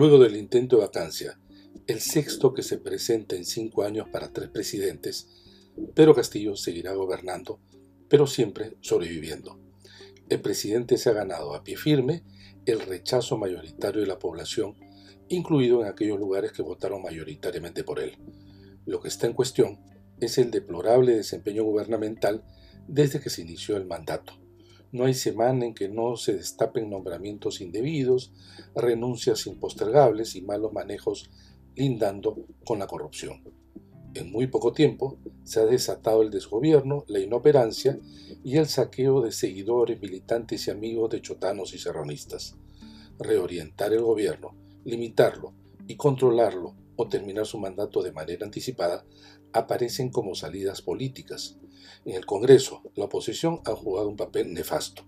Luego del intento de vacancia, el sexto que se presenta en cinco años para tres presidentes, Pedro Castillo seguirá gobernando, pero siempre sobreviviendo. El presidente se ha ganado a pie firme el rechazo mayoritario de la población, incluido en aquellos lugares que votaron mayoritariamente por él. Lo que está en cuestión es el deplorable desempeño gubernamental desde que se inició el mandato. No hay semana en que no se destapen nombramientos indebidos, renuncias impostergables y malos manejos lindando con la corrupción. En muy poco tiempo se ha desatado el desgobierno, la inoperancia y el saqueo de seguidores, militantes y amigos de chotanos y serronistas. Reorientar el gobierno, limitarlo y controlarlo o terminar su mandato de manera anticipada aparecen como salidas políticas. En el Congreso, la oposición ha jugado un papel nefasto.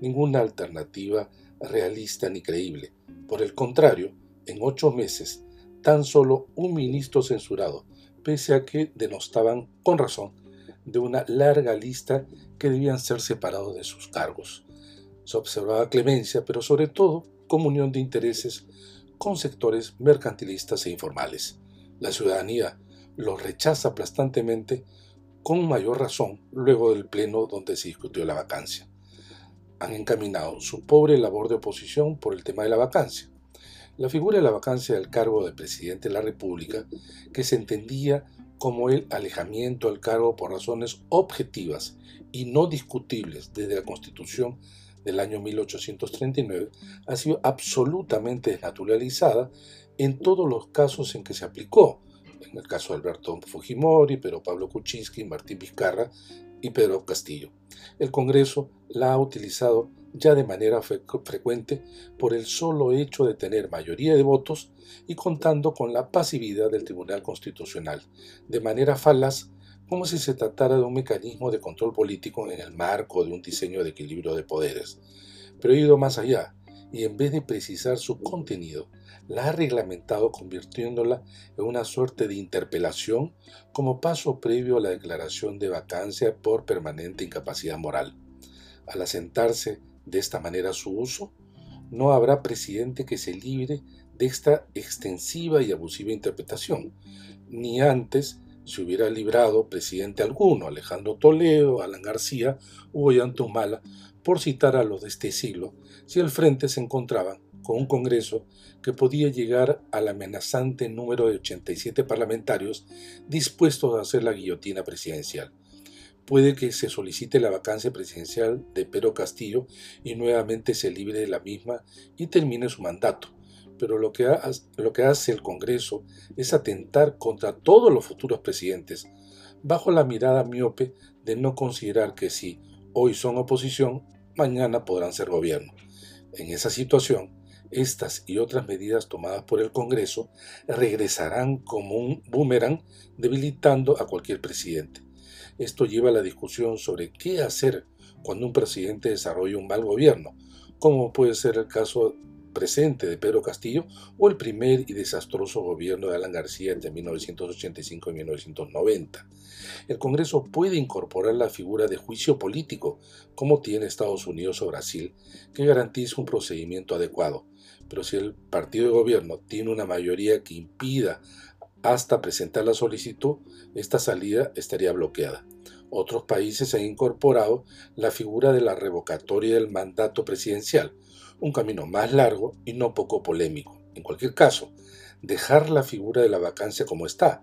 Ninguna alternativa realista ni creíble. Por el contrario, en ocho meses, tan solo un ministro censurado, pese a que denostaban con razón de una larga lista que debían ser separados de sus cargos. Se observaba clemencia, pero sobre todo comunión de intereses con sectores mercantilistas e informales. La ciudadanía lo rechaza aplastantemente con mayor razón luego del pleno donde se discutió la vacancia. Han encaminado su pobre labor de oposición por el tema de la vacancia. La figura de la vacancia del cargo de presidente de la República, que se entendía como el alejamiento al cargo por razones objetivas y no discutibles desde la Constitución del año 1839, ha sido absolutamente desnaturalizada en todos los casos en que se aplicó, en el caso de Alberto Fujimori, pero Pablo Kuczynski, Martín Vizcarra y Pedro Castillo. El Congreso la ha utilizado ya de manera frecuente por el solo hecho de tener mayoría de votos y contando con la pasividad del Tribunal Constitucional, de manera falaz como si se tratara de un mecanismo de control político en el marco de un diseño de equilibrio de poderes. Pero ha ido más allá, y en vez de precisar su contenido, la ha reglamentado convirtiéndola en una suerte de interpelación como paso previo a la declaración de vacancia por permanente incapacidad moral. Al asentarse de esta manera su uso, no habrá presidente que se libre de esta extensiva y abusiva interpretación, ni antes se hubiera librado presidente alguno, Alejandro Toledo, Alan García o Humala, por citar a los de este siglo, si al frente se encontraban con un Congreso que podía llegar al amenazante número de 87 parlamentarios dispuestos a hacer la guillotina presidencial. Puede que se solicite la vacancia presidencial de Pedro Castillo y nuevamente se libre de la misma y termine su mandato, pero lo que, lo que hace el Congreso es atentar contra todos los futuros presidentes, bajo la mirada miope de no considerar que si hoy son oposición, mañana podrán ser gobierno. En esa situación, estas y otras medidas tomadas por el Congreso regresarán como un boomerang debilitando a cualquier presidente. Esto lleva a la discusión sobre qué hacer cuando un presidente desarrolla un mal gobierno, como puede ser el caso presente de Pedro Castillo o el primer y desastroso gobierno de Alan García entre 1985 y 1990. El Congreso puede incorporar la figura de juicio político, como tiene Estados Unidos o Brasil, que garantiza un procedimiento adecuado. Pero si el partido de gobierno tiene una mayoría que impida hasta presentar la solicitud, esta salida estaría bloqueada. Otros países han incorporado la figura de la revocatoria del mandato presidencial, un camino más largo y no poco polémico. En cualquier caso, dejar la figura de la vacancia como está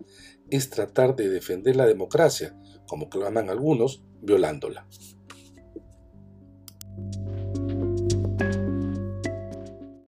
es tratar de defender la democracia, como claman algunos, violándola.